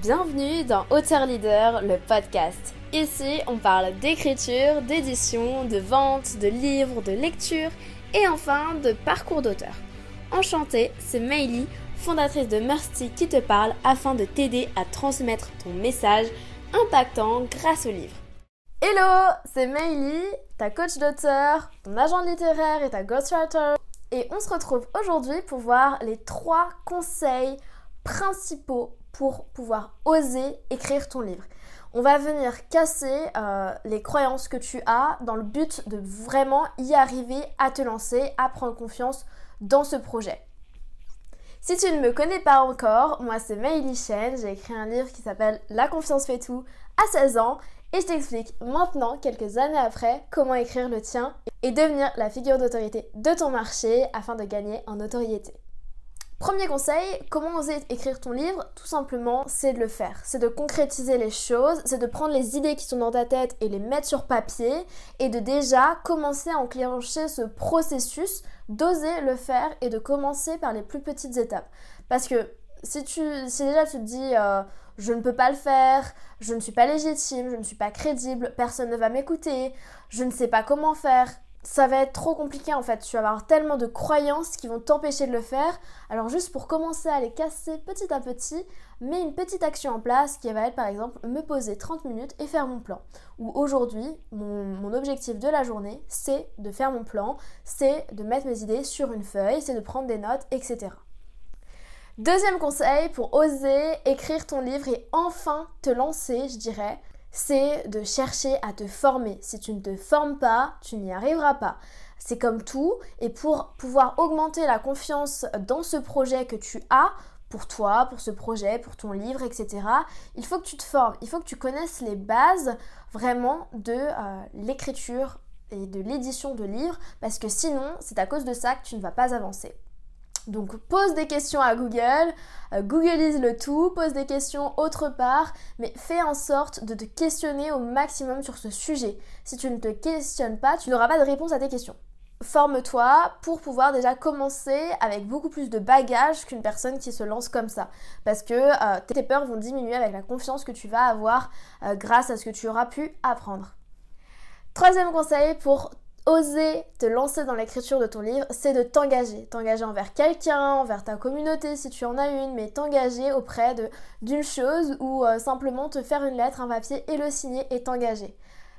Bienvenue dans Auteur Leader, le podcast. Ici, on parle d'écriture, d'édition, de vente, de livres, de lecture et enfin de parcours d'auteur. Enchantée, c'est Meili, fondatrice de Mercy qui te parle afin de t'aider à transmettre ton message impactant grâce au livre. Hello, c'est Meili, ta coach d'auteur, ton agent littéraire et ta ghostwriter. Et on se retrouve aujourd'hui pour voir les trois conseils principaux pour pouvoir oser écrire ton livre. On va venir casser euh, les croyances que tu as dans le but de vraiment y arriver à te lancer, à prendre confiance dans ce projet. Si tu ne me connais pas encore, moi c'est Meili Chen, j'ai écrit un livre qui s'appelle La confiance fait tout à 16 ans et je t'explique maintenant, quelques années après, comment écrire le tien et devenir la figure d'autorité de ton marché afin de gagner en notoriété. Premier conseil, comment oser écrire ton livre? Tout simplement, c'est de le faire. C'est de concrétiser les choses, c'est de prendre les idées qui sont dans ta tête et les mettre sur papier et de déjà commencer à enclencher ce processus, d'oser le faire et de commencer par les plus petites étapes. Parce que si, tu, si déjà tu te dis euh, je ne peux pas le faire, je ne suis pas légitime, je ne suis pas crédible, personne ne va m'écouter, je ne sais pas comment faire, ça va être trop compliqué en fait. Tu vas avoir tellement de croyances qui vont t'empêcher de le faire. Alors juste pour commencer à les casser petit à petit, mets une petite action en place qui va être par exemple me poser 30 minutes et faire mon plan. Ou aujourd'hui, mon, mon, objectif de la journée, c'est de faire mon plan, c'est de mettre mes idées sur une feuille, c'est de prendre des notes, etc. Deuxième conseil pour oser écrire ton livre et enfin te lancer, je dirais, c'est de chercher à te former. Si tu ne te formes pas, tu n'y arriveras pas. C'est comme tout, et pour pouvoir augmenter la confiance dans ce projet que tu as, pour toi, pour ce projet, pour ton livre, etc., il faut que tu te formes, il faut que tu connaisses les bases vraiment de euh, l'écriture et de l'édition de livres, parce que sinon, c'est à cause de ça que tu ne vas pas avancer. Donc pose des questions à Google, euh, Googleise le tout, pose des questions autre part, mais fais en sorte de te questionner au maximum sur ce sujet. Si tu ne te questionnes pas, tu n'auras pas de réponse à tes questions. Forme-toi pour pouvoir déjà commencer avec beaucoup plus de bagages qu'une personne qui se lance comme ça. Parce que euh, tes peurs vont diminuer avec la confiance que tu vas avoir euh, grâce à ce que tu auras pu apprendre. Troisième conseil pour oser te lancer dans l'écriture de ton livre, c'est de t'engager. T'engager envers quelqu'un, envers ta communauté si tu en as une, mais t'engager auprès d'une chose ou euh, simplement te faire une lettre, un papier et le signer et t'engager.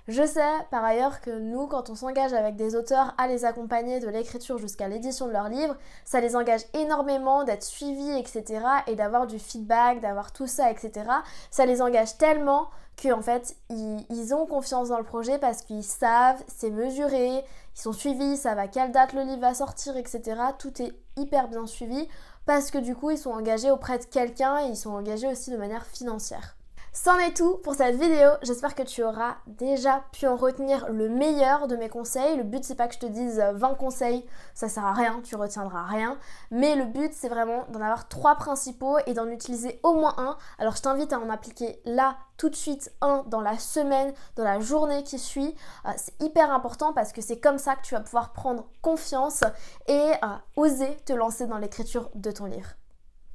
Je sais par ailleurs que nous, quand on s'engage avec des auteurs à les accompagner de l'écriture jusqu'à l'édition de leurs livres, ça les engage énormément d'être suivis, etc. et d'avoir du feedback, d'avoir tout ça, etc. Ça les engage tellement qu'en fait, ils, ont confiance dans le projet parce qu'ils savent, c'est mesuré, ils sont suivis, ils savent à quelle date le livre va sortir, etc. Tout est hyper bien suivi parce que du coup, ils sont engagés auprès de quelqu'un et ils sont engagés aussi de manière financière. C'en est tout pour cette vidéo. J'espère que tu auras déjà pu en retenir le meilleur de mes conseils. Le but c'est pas que je te dise 20 conseils, ça sert à rien, tu retiendras rien. Mais le but c'est vraiment d'en avoir trois principaux et d'en utiliser au moins un. Alors je t'invite à en appliquer là tout de suite un dans la semaine, dans la journée qui suit. Euh, c'est hyper important parce que c'est comme ça que tu vas pouvoir prendre confiance et euh, oser te lancer dans l'écriture de ton livre.